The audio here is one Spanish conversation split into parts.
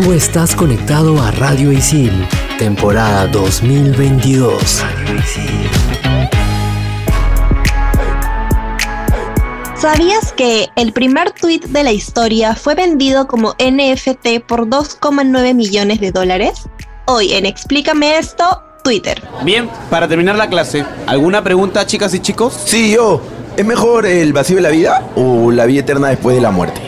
Tú estás conectado a Radio Isil, temporada 2022. ¿Sabías que el primer tweet de la historia fue vendido como NFT por 2,9 millones de dólares? Hoy en Explícame esto, Twitter. Bien, para terminar la clase, ¿alguna pregunta, chicas y chicos? Sí, yo. ¿Es mejor el vacío de la vida o la vida eterna después de la muerte?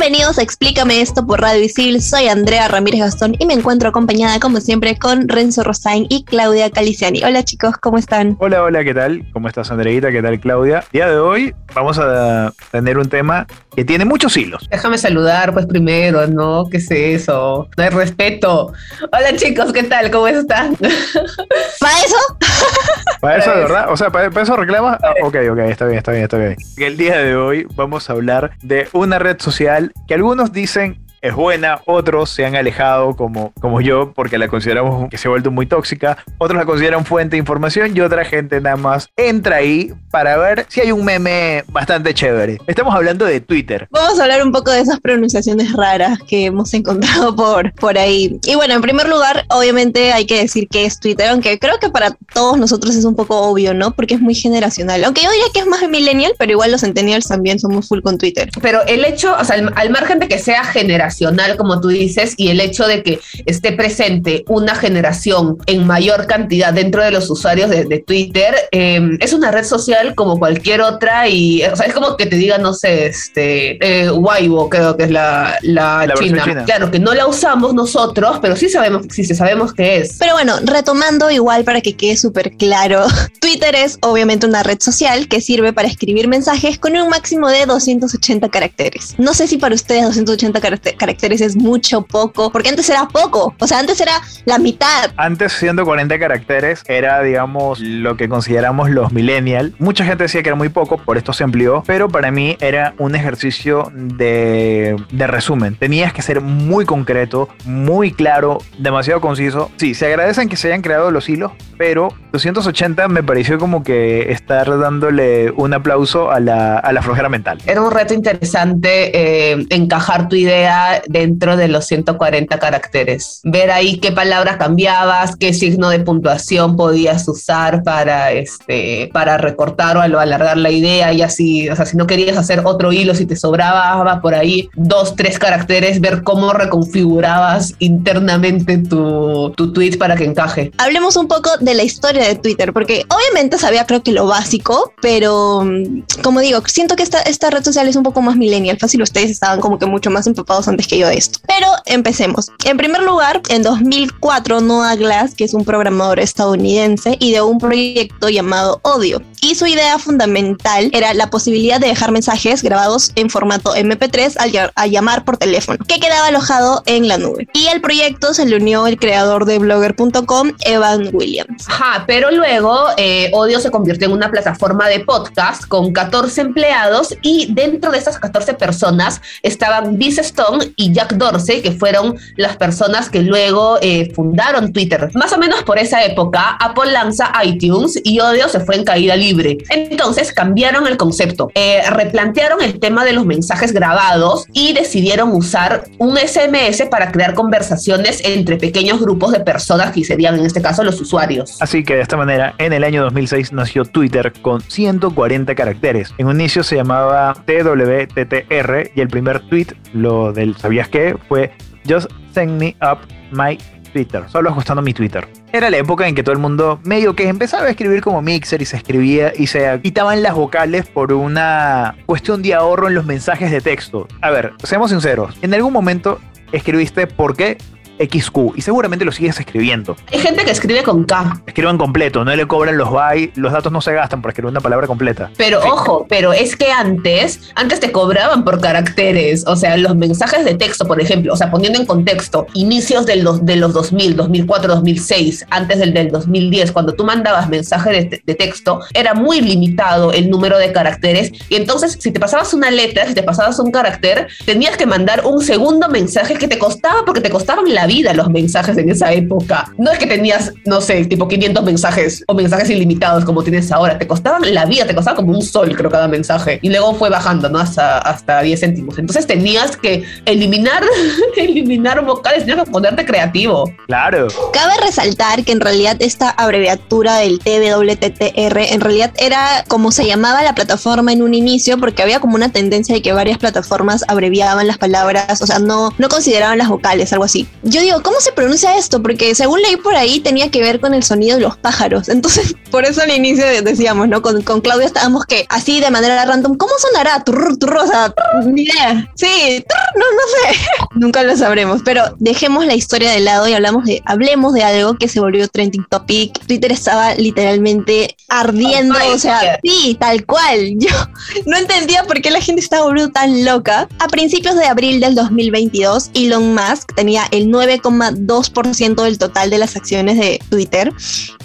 Bienvenidos a Explícame esto por Radio Isil. Soy Andrea Ramírez Gastón y me encuentro acompañada, como siempre, con Renzo Rosain y Claudia Caliciani. Hola chicos, ¿cómo están? Hola, hola, ¿qué tal? ¿Cómo estás, Andreita? ¿Qué tal, Claudia? Día de hoy vamos a tener un tema que tiene muchos hilos. Déjame saludar, pues primero, ¿no? ¿Qué es eso? No hay respeto. Hola chicos, ¿qué tal? ¿Cómo están? ¿Para eso? ¿Para eso, de verdad? O sea, ¿para, para eso reclamas? Ah, ok, ok, está bien, está bien, está bien. El día de hoy vamos a hablar de una red social que algunos dicen es buena, otros se han alejado como, como yo porque la consideramos que se ha vuelto muy tóxica, otros la consideran fuente de información y otra gente nada más entra ahí para ver si hay un meme bastante chévere. Estamos hablando de Twitter. Vamos a hablar un poco de esas pronunciaciones raras que hemos encontrado por, por ahí. Y bueno, en primer lugar, obviamente hay que decir que es Twitter, aunque creo que para todos nosotros es un poco obvio, ¿no? Porque es muy generacional. Aunque yo diría que es más millennial, pero igual los centennials también somos full con Twitter. Pero el hecho, o sea, al, al margen de que sea generacional, como tú dices, y el hecho de que esté presente una generación en mayor cantidad dentro de los usuarios de, de Twitter, eh, es una red social como cualquier otra y o sea, es como que te diga, no sé, este, eh, Weibo, creo que es la, la, La versión china. china. Claro, que no la usamos nosotros, pero sí sabemos que existe, sabemos que es. Pero bueno, retomando igual para que quede súper claro, Twitter es obviamente una red social que sirve para escribir mensajes con un máximo de 280 caracteres. No sé si para ustedes 280 caracte- caracteres es mucho o poco, porque antes era poco, o sea, antes era la mitad. Antes 140 caracteres era, digamos, lo que consideramos los millennial. Mucha gente decía que era muy poco, por esto se amplió, pero para mí era un ejercicio de, de resumen. Tenías que ser muy concreto, muy claro, demasiado conciso. Sí, se agradecen que se hayan creado los hilos, pero 280 me pareció como que estar dándole un aplauso a la, a la flojera mental. Era un reto interesante eh, encajar tu idea dentro de los 140 caracteres. Ver ahí qué palabras cambiabas, qué signo de puntuación podías usar para, este, para recortar o alargar la idea y así, o sea, si no querías hacer otro hilo, si te sobraba por ahí dos, tres caracteres, ver cómo reconfigurabas internamente tu, tu tweet para que encaje. Hablemos un poco de la historia de Twitter, porque obviamente sabía creo que lo básico, pero mm, como digo, siento que esta, esta red social es un poco más millennial. Fácil, ustedes estaban como que mucho más empapados antes que yo de esto. Pero empecemos. En primer lugar, en 2004, Noah Glass, que es un programador estadounidense, ideó un proyecto llamado Odio. Y su idea fundamental era la posibilidad de dejar mensajes grabados en formato MP3 al llamar por teléfono, que quedaba alojado en la nube. Y al proyecto se le unió el creador de blogger.com, Evan Williams. Ajá, pero luego eh, Odio se convirtió en una plataforma de podcast con 14 empleados y dentro de esas 14 personas estaban Biz Stone y Jack Dorsey, que fueron las personas que luego eh, fundaron Twitter. Más o menos por esa época, Apple lanza iTunes y Odio se fue en caída libre. Entonces cambiaron el concepto, eh, replantearon el tema de los mensajes grabados y decidieron usar un SMS para crear conversaciones entre pequeños grupos de personas que serían en este caso los usuarios. Así que de esta manera, en el año 2006 nació Twitter con 140 caracteres. En un inicio se llamaba TWTTR y el primer tweet, lo del ¿sabías qué? fue Just send me up my Twitter, solo ajustando mi Twitter. Era la época en que todo el mundo medio que empezaba a escribir como Mixer y se escribía y se quitaban las vocales por una cuestión de ahorro en los mensajes de texto. A ver, seamos sinceros, en algún momento escribiste por qué XQ y seguramente lo sigues escribiendo. Hay gente que escribe con K. Escriban completo, no le cobran los bytes, los datos no se gastan por escribir una palabra completa. Pero ojo, pero es que antes, antes te cobraban por caracteres, o sea, los mensajes de texto, por ejemplo, o sea, poniendo en contexto, inicios de los, de los 2000, 2004, 2006, antes del, del 2010, cuando tú mandabas mensaje de, de texto, era muy limitado el número de caracteres y entonces si te pasabas una letra, si te pasabas un carácter, tenías que mandar un segundo mensaje que te costaba porque te costaban la vida los mensajes en esa época. No es que tenías, no sé, tipo 500 mensajes o mensajes ilimitados como tienes ahora, te costaban la vida, te costaba como un sol creo cada mensaje y luego fue bajando, ¿no? Hasta, hasta 10 céntimos. Entonces tenías que eliminar, eliminar vocales, tenías que ponerte creativo. Claro. Cabe resaltar que en realidad esta abreviatura del TWTTR en realidad era como se llamaba la plataforma en un inicio porque había como una tendencia de que varias plataformas abreviaban las palabras, o sea, no, no consideraban las vocales, algo así. Yo digo, ¿cómo se pronuncia esto? Porque según leí por ahí tenía que ver con el sonido de los pájaros. Entonces, por eso al inicio decíamos, ¿no? Con, con Claudia estábamos que así de manera random, ¿cómo sonará? Turr, turr, o sea, ni idea. Sí, turr, no, no sé. Nunca lo sabremos, pero dejemos la historia de lado y hablamos de, hablemos de algo que se volvió trending topic. Twitter estaba literalmente ardiendo, o sea, sí, tal cual. Yo no entendía por qué la gente estaba volviendo tan loca. A principios de abril del 2022, Elon Musk tenía el 9,2% del total de las acciones de Twitter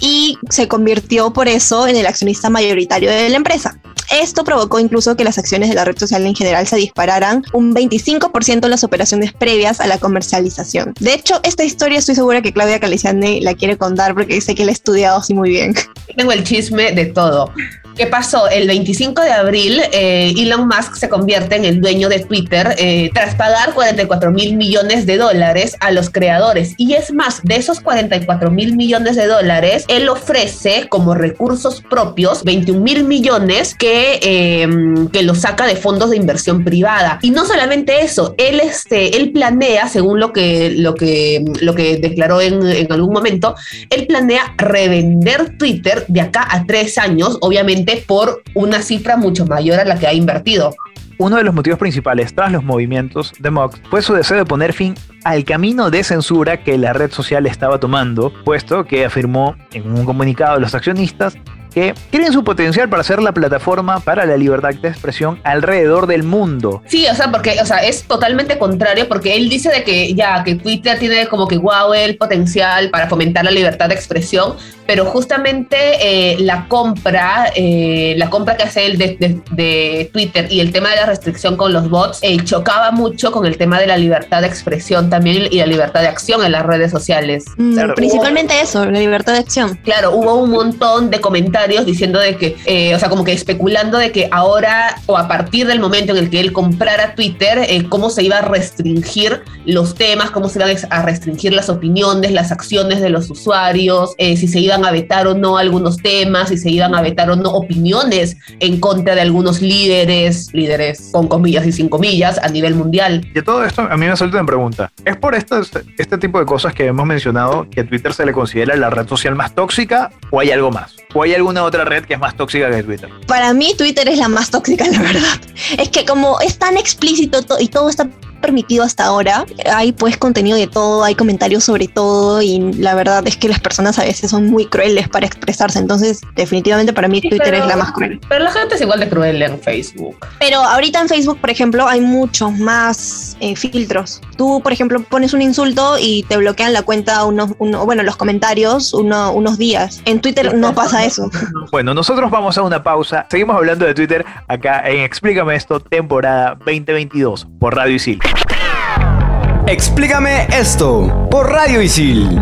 y se convirtió por eso en el accionista mayoritario de la empresa. Esto provocó incluso que las acciones de la red social en general se dispararan un 25% en las operaciones previas a la comercialización. De hecho, esta historia estoy segura que Claudia Caliciani la quiere contar porque dice que la ha estudiado así muy bien. Tengo el chisme de todo. ¿Qué pasó? El 25 de abril, eh, Elon Musk se convierte en el dueño de Twitter eh, tras pagar 44 mil millones de dólares a los creadores. Y es más, de esos 44 mil millones de dólares, él ofrece como recursos propios 21 mil millones que, eh, que los saca de fondos de inversión privada. Y no solamente eso, él, este, él planea, según lo que, lo que, lo que declaró en, en algún momento, él planea revender Twitter de acá a tres años, obviamente por una cifra mucho mayor a la que ha invertido. Uno de los motivos principales tras los movimientos de Mox fue su deseo de poner fin al camino de censura que la red social estaba tomando, puesto que afirmó en un comunicado de los accionistas que creen su potencial para ser la plataforma para la libertad de expresión alrededor del mundo. Sí, o sea, porque, o sea, es totalmente contrario porque él dice de que ya, que Twitter tiene como que wow el potencial para fomentar la libertad de expresión, pero justamente eh, la compra, eh, la compra que hace él de, de, de, Twitter y el tema de la restricción con los bots eh, chocaba mucho con el tema de la libertad de expresión también y la libertad de acción en las redes sociales. Mm, claro. Principalmente eso, la libertad de acción. Claro, hubo un montón de comentarios diciendo de que, eh, o sea, como que especulando de que ahora o a partir del momento en el que él comprara Twitter, eh, cómo se iba a restringir los temas, cómo se iban a restringir las opiniones, las acciones de los usuarios, eh, si se iban a vetar o no algunos temas, si se iban a vetar o no opiniones en contra de algunos líderes, líderes con comillas y sin comillas a nivel mundial. Y todo esto a mí me suelta una pregunta. ¿Es por esto, este tipo de cosas que hemos mencionado que Twitter se le considera la red social más tóxica o hay algo más? ¿O hay alguna otra red que es más tóxica que Twitter? Para mí Twitter es la más tóxica, la verdad. Es que como es tan explícito to y todo está permitido hasta ahora. Hay pues contenido de todo, hay comentarios sobre todo y la verdad es que las personas a veces son muy crueles para expresarse. Entonces, definitivamente para mí sí, Twitter pero, es la más cruel. Pero la gente es igual de cruel en Facebook. Pero ahorita en Facebook, por ejemplo, hay muchos más eh, filtros. Tú, por ejemplo, pones un insulto y te bloquean la cuenta unos, uno, bueno, los comentarios uno, unos días. En Twitter no pasa eso. Bueno, nosotros vamos a una pausa. Seguimos hablando de Twitter acá en Explícame esto, temporada 2022 por Radio Isil. Explícame esto por Radio Isil.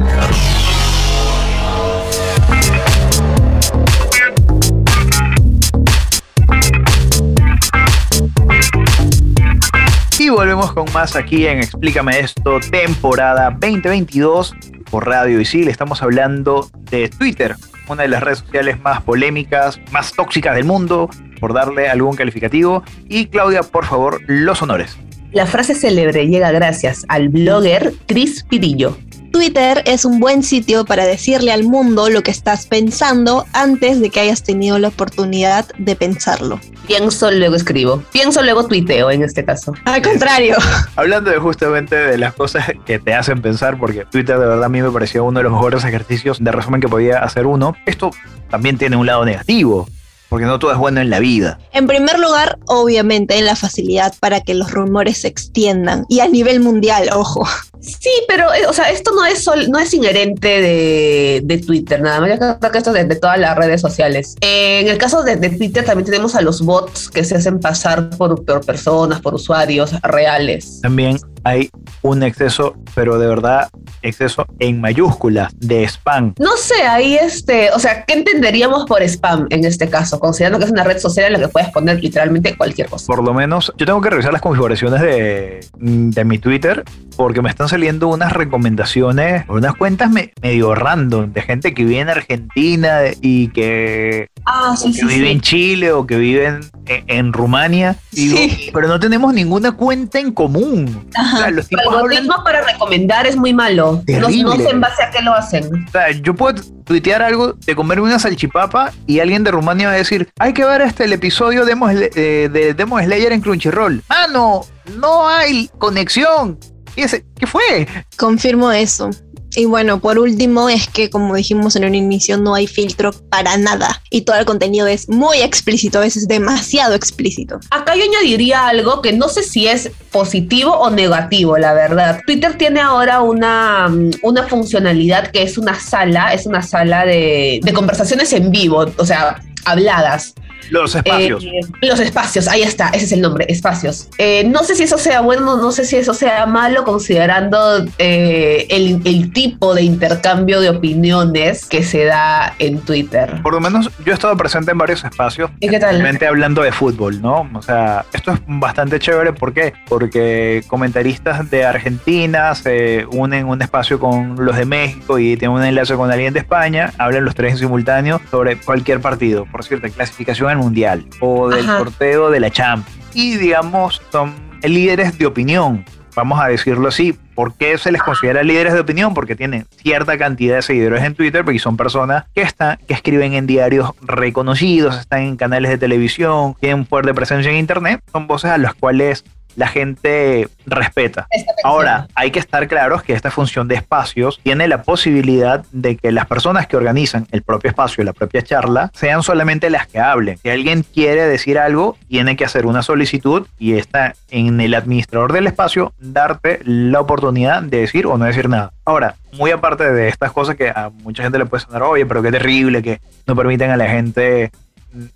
Y volvemos con más aquí en Explícame esto, temporada 2022 por Radio Isil. Estamos hablando de Twitter, una de las redes sociales más polémicas, más tóxicas del mundo, por darle algún calificativo. Y Claudia, por favor, los honores. La frase célebre llega gracias al blogger Chris Pirillo. Twitter es un buen sitio para decirle al mundo lo que estás pensando antes de que hayas tenido la oportunidad de pensarlo. Pienso, luego escribo. Pienso, luego tuiteo en este caso. Al contrario. Hablando de justamente de las cosas que te hacen pensar, porque Twitter de verdad a mí me pareció uno de los mejores ejercicios de resumen que podía hacer uno. Esto también tiene un lado negativo porque no todo es bueno en la vida. En primer lugar, obviamente, la facilidad para que los rumores se extiendan y a nivel mundial, ojo. Sí, pero, eh, o sea, esto no es, sol, no es inherente de, de, Twitter, nada más. Yo creo que esto es de, de todas las redes sociales. Eh, en el caso de, de, Twitter también tenemos a los bots que se hacen pasar por, por personas, por usuarios reales. También hay un exceso, pero de verdad exceso en mayúsculas de spam. No sé, ahí este, o sea, ¿qué entenderíamos por spam en este caso? Considerando que es una red social en la que puedes poner literalmente cualquier cosa. Por lo menos, yo tengo que revisar las configuraciones de, de mi Twitter porque me están saliendo unas recomendaciones unas cuentas me, medio random de gente que vive en Argentina y que, ah, sí, que sí, vive sí. en Chile o que vive en, en Rumania. Digo, pero no tenemos ninguna cuenta en común. Ajá. O sea, los tipos el algoritmo hablan... para recomendar es muy malo. No, no, sé en base a qué lo hacen. O sea, yo puedo tuitear algo de comerme una salchipapa y alguien de Rumania va a decir, hay que ver este el episodio de Demo, eh, de Demo Slayer en Crunchyroll. Ah, no, no hay conexión. ¿Qué, ese, ¿Qué fue? Confirmo eso. Y bueno, por último es que como dijimos en un inicio no hay filtro para nada y todo el contenido es muy explícito, a veces demasiado explícito. Acá yo añadiría algo que no sé si es positivo o negativo, la verdad. Twitter tiene ahora una, una funcionalidad que es una sala, es una sala de, de conversaciones en vivo, o sea, habladas. Los espacios. Eh, los espacios, ahí está, ese es el nombre, espacios. Eh, no sé si eso sea bueno, no sé si eso sea malo, considerando eh, el, el, tipo de intercambio de opiniones que se da en Twitter. Por lo menos yo he estado presente en varios espacios. ¿Y qué tal? Hablando de fútbol, ¿no? O sea, esto es bastante chévere. ¿Por qué? Porque comentaristas de Argentina se unen en un espacio con los de México y tienen un enlace con alguien de España, hablan los tres en simultáneo sobre cualquier partido. Por cierto, clasificación mundial o del Ajá. sorteo de la Champions. Y digamos, son líderes de opinión, vamos a decirlo así. ¿Por qué se les considera líderes de opinión? Porque tienen cierta cantidad de seguidores en Twitter, porque son personas que están, que escriben en diarios reconocidos, están en canales de televisión, tienen fuerte presencia en internet, son voces a las cuales la gente respeta. Ahora, hay que estar claros que esta función de espacios tiene la posibilidad de que las personas que organizan el propio espacio, la propia charla, sean solamente las que hablen. Si alguien quiere decir algo, tiene que hacer una solicitud y está en el administrador del espacio darte la oportunidad de decir o no decir nada. Ahora, muy aparte de estas cosas que a mucha gente le puede sonar, oye, pero qué terrible que no permiten a la gente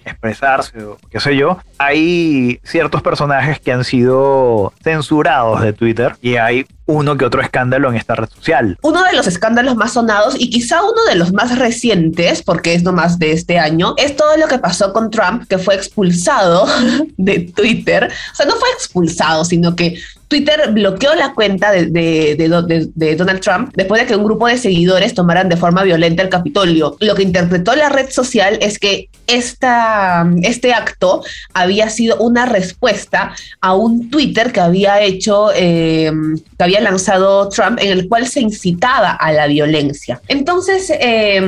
expresarse o qué sé yo, hay ciertos personajes que han sido censurados de Twitter y hay uno que otro escándalo en esta red social. Uno de los escándalos más sonados y quizá uno de los más recientes, porque es nomás de este año, es todo lo que pasó con Trump, que fue expulsado de Twitter. O sea, no fue expulsado, sino que Twitter bloqueó la cuenta de, de, Donald Trump después de que un grupo de seguidores tomaran de forma violenta el Capitolio. Lo que interpretó la red social es que esta, este acto había sido una respuesta a un Twitter que había hecho, eh, que había lanzado Trump, en el cual se incitaba a la violencia. Entonces, eh,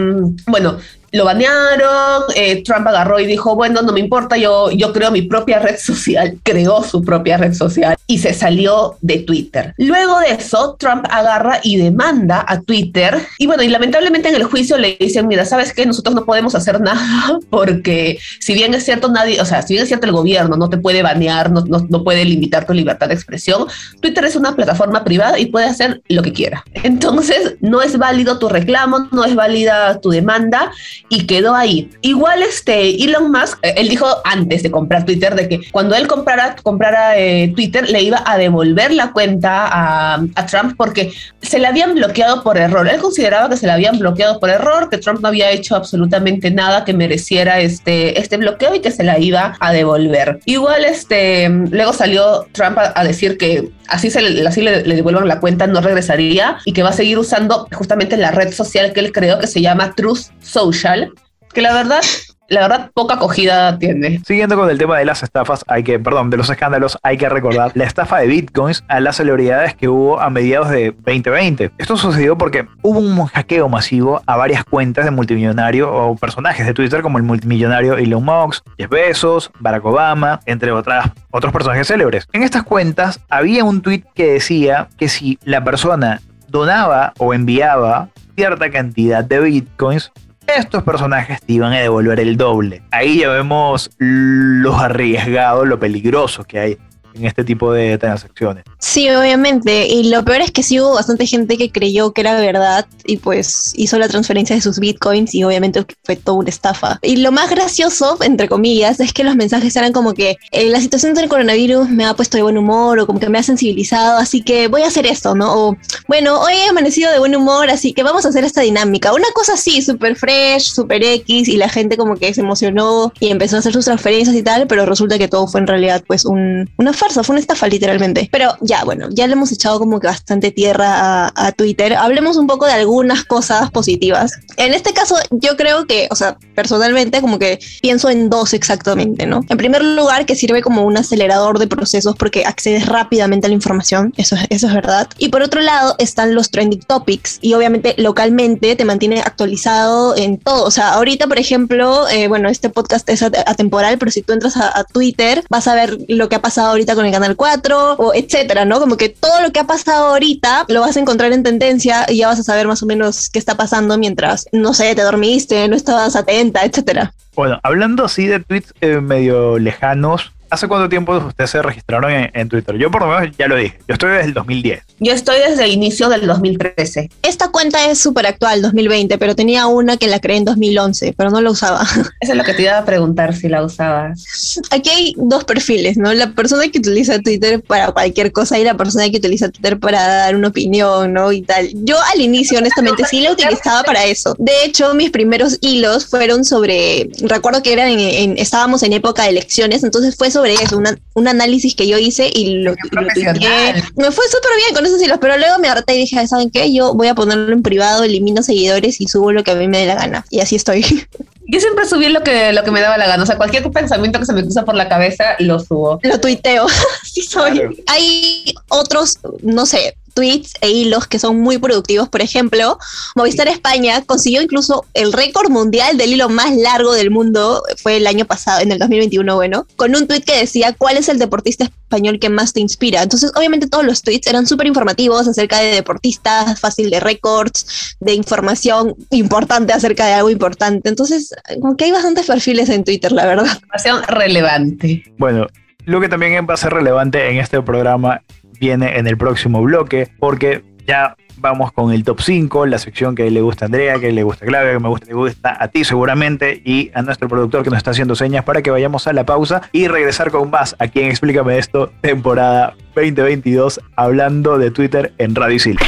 bueno, lo banearon, eh, Trump agarró y dijo, bueno, no me importa, yo, yo creo mi propia red social, creó su propia red social y se salió de Twitter. Luego de eso, Trump agarra y demanda a Twitter y bueno, y lamentablemente en el juicio le dicen, mira, ¿sabes qué? Nosotros no podemos hacer nada porque si bien es cierto, nadie, o sea, si bien es cierto el gobierno no te puede banear, no, no, no puede limitar tu libertad de expresión, Twitter es una plataforma privada y puede hacer lo que quiera. Entonces, no es válido tu reclamo, no es válida tu demanda y quedó ahí. Igual este Elon Musk, él dijo antes de comprar Twitter de que cuando él comprara, comprara eh, Twitter le iba a devolver la cuenta a, a, Trump porque se le habían bloqueado por error. Él consideraba que se le habían bloqueado por error, que Trump no había hecho absolutamente nada que mereciera este, este bloqueo y que se la iba a devolver. Igual este, luego salió Trump a decir que así, se le, así le, le devuelvan la cuenta no regresaría y que va a seguir usando justamente la red social que él creó que se llama Truth Social que la verdad la verdad poca acogida tiene. Siguiendo con el tema de las estafas, hay que, perdón, de los escándalos, hay que recordar la estafa de bitcoins a las celebridades que hubo a mediados de 2020. Esto sucedió porque hubo un hackeo masivo a varias cuentas de multimillonario o personajes de Twitter como el multimillonario Elon Musk, Jeff Bezos, Barack Obama, entre otras, otros personajes célebres. En estas cuentas había un tweet que decía que si la persona donaba o enviaba cierta cantidad de bitcoins, estos personajes te iban a devolver el doble. Ahí ya vemos los arriesgados, lo peligroso que hay en este tipo de transacciones. Sí, obviamente. Y lo peor es que sí hubo bastante gente que creyó que era verdad y pues hizo la transferencia de sus bitcoins y obviamente fue toda una estafa. Y lo más gracioso, entre comillas, es que los mensajes eran como que eh, la situación del coronavirus me ha puesto de buen humor o como que me ha sensibilizado, así que voy a hacer esto, ¿no? O bueno, hoy he amanecido de buen humor, así que vamos a hacer esta dinámica. Una cosa así, súper fresh, súper X y la gente como que se emocionó y empezó a hacer sus transferencias y tal, pero resulta que todo fue en realidad pues un, una farsa, fue una estafa literalmente. Pero ya, bueno, ya le hemos echado como que bastante tierra a, Twitter. Hablemos un poco de algunas cosas positivas. En este caso, yo creo que, o sea, personalmente como que pienso en dos exactamente, ¿no? En primer lugar, que sirve como un acelerador de procesos porque accedes rápidamente a la información, eso, eso es verdad. Y por otro lado, están los trending topics y obviamente localmente te mantiene actualizado en todo. O sea, ahorita, por ejemplo, eh, bueno, este podcast es atemporal, pero si tú entras a, a Twitter, vas a ver lo que ha pasado ahorita con el Canal 4 o etcétera, ¿no? Como que todo lo que ha pasado ahorita lo vas a encontrar en tendencia y ya vas a saber más o menos qué está pasando mientras, no sé, te dormiste, no estabas atenta, etcétera. Bueno, hablando así de tweets eh, medio lejanos, ¿Hace cuánto tiempo ustedes se registraron en, Twitter? Yo por lo menos ya lo dije. Yo estoy desde el 2010. Yo estoy desde el inicio del 2013. Esta cuenta es súper actual, 2020, pero tenía una que la creé en 2011, pero no la usaba. Eso es lo que te iba a preguntar si la usabas. Aquí hay dos perfiles, ¿no? La persona que utiliza Twitter para cualquier cosa y la persona que utiliza Twitter para dar una opinión, ¿no? Y tal. Yo al inicio, honestamente, sí la utilizaba para eso. De hecho, mis primeros hilos fueron sobre, recuerdo que eran en, estábamos en época de elecciones, entonces fue sobre sobre eso, un análisis que yo hice y lo, lo Me fue súper bien con esos hilos, pero luego me harté y dije, ¿saben qué? Yo voy a ponerlo en privado, elimino seguidores y subo lo que a mí me dé la gana. Y así estoy. Yo siempre subí lo que, lo que me daba la gana. O sea, cualquier pensamiento que se me cruza por la cabeza, lo subo. Lo tuiteo. sí soy. Hay otros, no sé, tweets e hilos que son muy productivos. Por ejemplo, Movistar España consiguió incluso el récord mundial del hilo más largo del mundo, fue el año pasado, en el 2021, bueno, con un tweet que decía cuál es el deportista español que más te inspira. Entonces, obviamente todos los tweets eran súper informativos acerca de deportistas, fácil de récords, de información importante acerca de algo importante. Entonces, como que hay bastantes perfiles en Twitter, la verdad. Información relevante. Bueno, lo que también va a ser relevante en este programa viene en el próximo bloque, porque ya vamos con el top 5, la sección que le gusta a Andrea, que le gusta a Claudia, que me gusta, le gusta a ti seguramente, y a nuestro productor que nos está haciendo señas para que vayamos a la pausa y regresar con más aquí en Explícame esto, temporada 2022, hablando de Twitter en Radio Isil.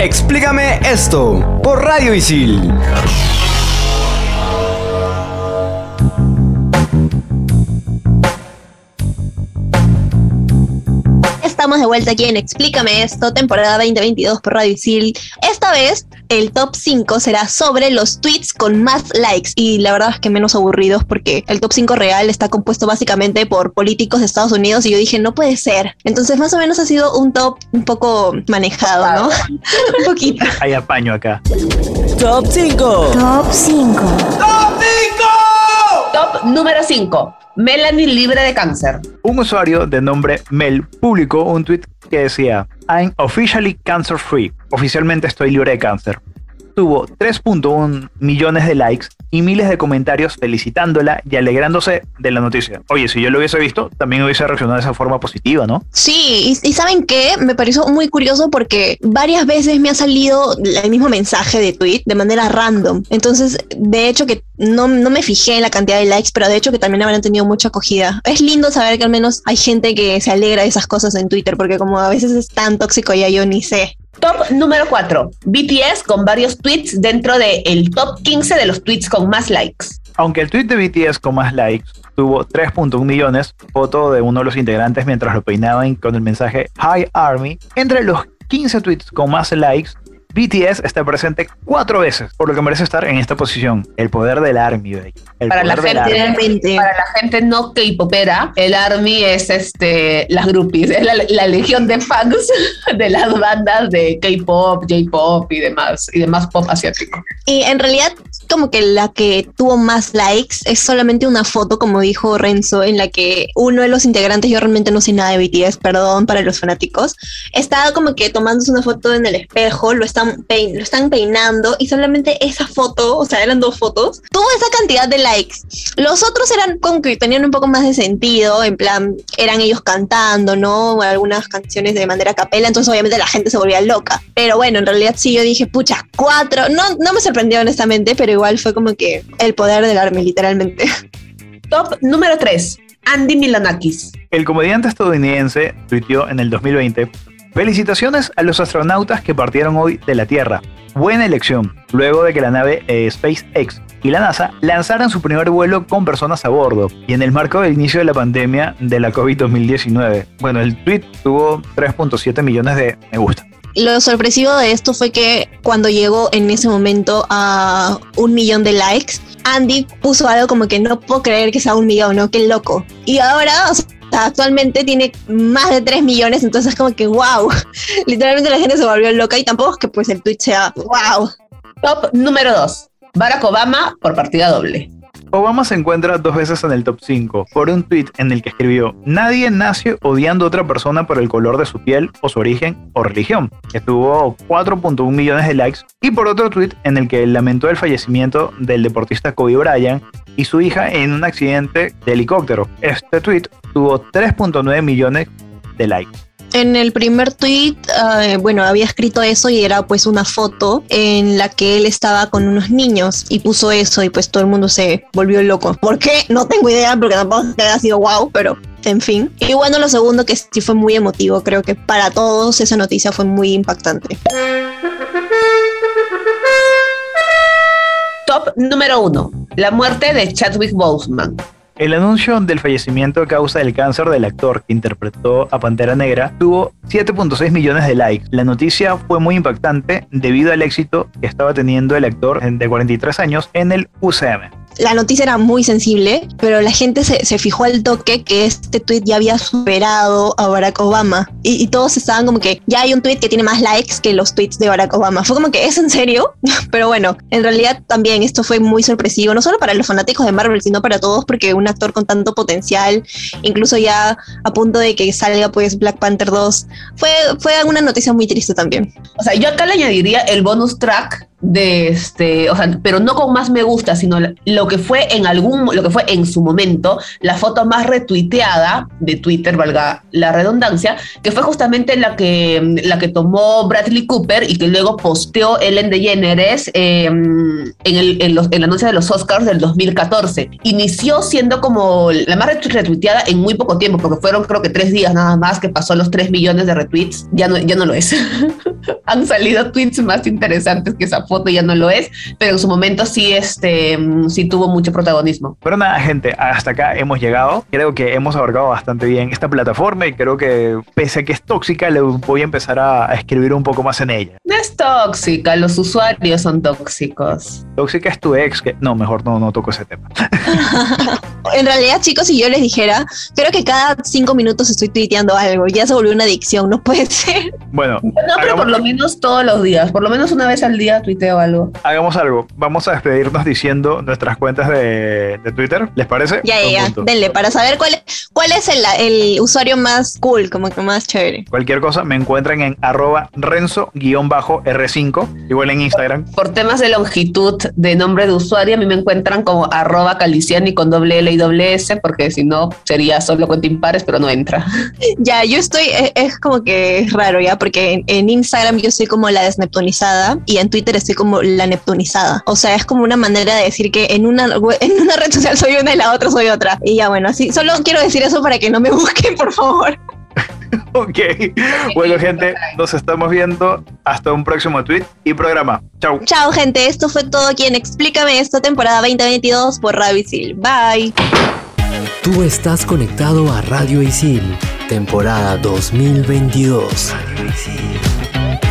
Explícame esto por Radio Isil. Estamos de vuelta aquí en Explícame esto, temporada 2022 por Radio Isil. Esta vez el top 5 será sobre los tweets con más likes y la verdad es que menos aburridos porque el top 5 real está compuesto básicamente por políticos de Estados Unidos y yo dije, no puede ser. Entonces más o menos ha sido un top un poco manejado, ¿no? un poquito. Hay apaño acá. Top 5. Top 5. Top 5. Top número 5. Melanie libre de cáncer. Un usuario de nombre Mel publicó un tweet que decía, I'm officially cancer free. Oficialmente estoy libre de cáncer. Tuvo 3.1 millones de likes y miles de comentarios felicitándola y alegrándose de la noticia. Oye, si yo lo hubiese visto, también hubiese reaccionado de esa forma positiva, ¿no? Sí, y, ¿saben qué? Me pareció muy curioso porque varias veces me ha salido el mismo mensaje de tweet de manera random. Entonces, de hecho que no, no me fijé en la cantidad de likes, pero de hecho que también habrán tenido mucha acogida. Es lindo saber que al menos hay gente que se alegra de esas cosas en Twitter, porque como a veces es tan tóxico ya yo ni sé. Top número 4. BTS con varios tweets dentro del el top 15 de los tweets con más likes. Aunque el tweet de BTS con más likes tuvo 3.1 millones, foto de uno de los integrantes mientras lo peinaban con el mensaje Hi Army, entre los 15 tweets con más likes BTS está presente cuatro veces, por lo que merece estar en esta posición. El poder del ARMY, bello. El Para la, del gente, ARMY. Para la gente no K-popera, el ARMY es este, las groupies, es la, la legión de fans de las bandas de K-pop, J-pop y demás, y demás pop asiático. Y en realidad, como que la que tuvo más likes es solamente una foto, como dijo Renzo, en la que uno de los integrantes, yo realmente no sé nada de BTS, perdón para los fanáticos, estaba como que tomándose una foto en el espejo, lo están, pein- lo están peinando y solamente esa foto, o sea, eran dos fotos, tuvo esa cantidad de likes. Los otros eran como que tenían un poco más de sentido, en plan, eran ellos cantando, ¿no? Algunas canciones de manera capela, entonces obviamente la gente se volvía loca. Pero bueno, en realidad sí, yo dije, pucha, cuatro, no, no me sorprendió honestamente, pero igual fue como que el poder del army, literalmente. Top número 3, Andy Milanakis. El comediante estadounidense tuiteó en el 2020, felicitaciones a los astronautas que partieron hoy de la Tierra. Buena elección, luego de que la nave eh, SpaceX y la NASA lanzaran su primer vuelo con personas a bordo, y en el marco del inicio de la pandemia de la COVID-2019. Bueno, el tweet tuvo 3.7 millones de me gusta. Lo sorpresivo de esto fue que cuando llegó en ese momento a un millón de likes, Andy puso algo como que no puedo creer que sea un millón, ¿no? Qué loco. Y ahora, actualmente tiene más de 3 millones, entonces es como que wow. Literalmente la gente se volvió loca y tampoco es que pues el tweet sea wow. Top número 2, Barack Obama por partida doble. Obama se encuentra dos veces en el top 5 por un tweet en el que escribió Nadie nace odiando a otra persona por el color de su piel o su origen o religión, que tuvo 4.1 millones de likes, y por otro tweet en el que lamentó el fallecimiento del deportista Kobe Bryant y su hija en un accidente de helicóptero. Este tweet tuvo 3.9 millones de likes. En el primer tweet, eh, bueno, había escrito eso y era pues una foto en la que él estaba con unos niños y puso eso y pues todo el mundo se volvió loco. ¿Por qué? No tengo idea porque tampoco haya sido wow, pero en fin. Y bueno, lo segundo que sí fue muy emotivo, creo que para todos esa noticia fue muy impactante. Top número 1, la muerte de Chadwick Boseman. El anuncio del fallecimiento a causa del cáncer del actor que interpretó a Pantera Negra tuvo 7.6 millones de likes. La noticia fue muy impactante debido al éxito que estaba teniendo el actor de 43 años en el UCM. La noticia era muy sensible, pero la gente se, se fijó al toque que este tweet ya había superado a Barack Obama. Y, todos estaban como que ya hay un tweet que tiene más likes que los tweets de Barack Obama. Fue como que, ¿es en serio? pero bueno, en realidad también esto fue muy sorpresivo, no solo para los fanáticos de Marvel, sino para todos, porque un actor con tanto potencial, incluso ya a punto de que salga pues Black Panther 2, fue, fue una noticia muy triste también. O sea, yo acá le añadiría el bonus track de este, o sea, pero no con más me gusta, sino lo que fue en algún, lo que fue en su momento la foto más retuiteada de Twitter, valga la redundancia, que fue justamente la que, la que tomó Bradley Cooper y que luego posteó Ellen DeGeneres eh, en, el, en, los, en el anuncio de los Oscars del 2014. Inició siendo como la más retuiteada en muy poco tiempo, porque fueron creo que tres días nada más que pasó los tres millones de retweets. Ya no, ya no lo es. Han salido tweets más interesantes que esa foto ya no lo es, pero en su momento sí, este, sí tuvo mucho protagonismo. Pero nada, gente, hasta acá hemos llegado. Creo que hemos abarcado bastante bien esta plataforma y creo que pese a que es tóxica, le voy a empezar a, a escribir un poco más en ella. No es tóxica, los usuarios son tóxicos. Tóxica es tu ex, que no, mejor no, no toco ese tema. en realidad, chicos, si yo les dijera, creo que cada cinco minutos estoy tuiteando algo, ya se volvió una adicción, no puede ser. Bueno, No, pero por lo menos todos los días, por lo menos una vez al día tuiteo algo. hagamos algo. Vamos a despedirnos diciendo nuestras cuentas de, de Twitter. ¿Les parece? Ya, Todo ya, denle, para saber cuál, cuál es el, el usuario más cool, como que más chévere. Cualquier cosa me encuentran en arroba renzo-r5, igual en Instagram. Por temas de longitud de nombre de usuario, a mí me encuentran como arroba caliciani con doble L y doble S, porque si no sería solo cuenta impares, pero no entra. Ya, yo estoy, es, es como que es raro ya, porque en, en Instagram yo soy como la desneptunizada y en Twitter estoy como la neptunizada. O sea, es como una manera de decir que en una, en una red social soy una y la otra soy otra. Y ya, bueno, así, solo quiero decir eso para que no me busquen, por favor. Ok. Bueno, gente, nos estamos viendo. Hasta un próximo tweet y programa. Chau. Chao, gente, esto fue todo aquí en Explícame esta temporada 2022 por Radio Isil. Bye. Tú estás conectado a Radio Isil, temporada 2022. Radio Isil.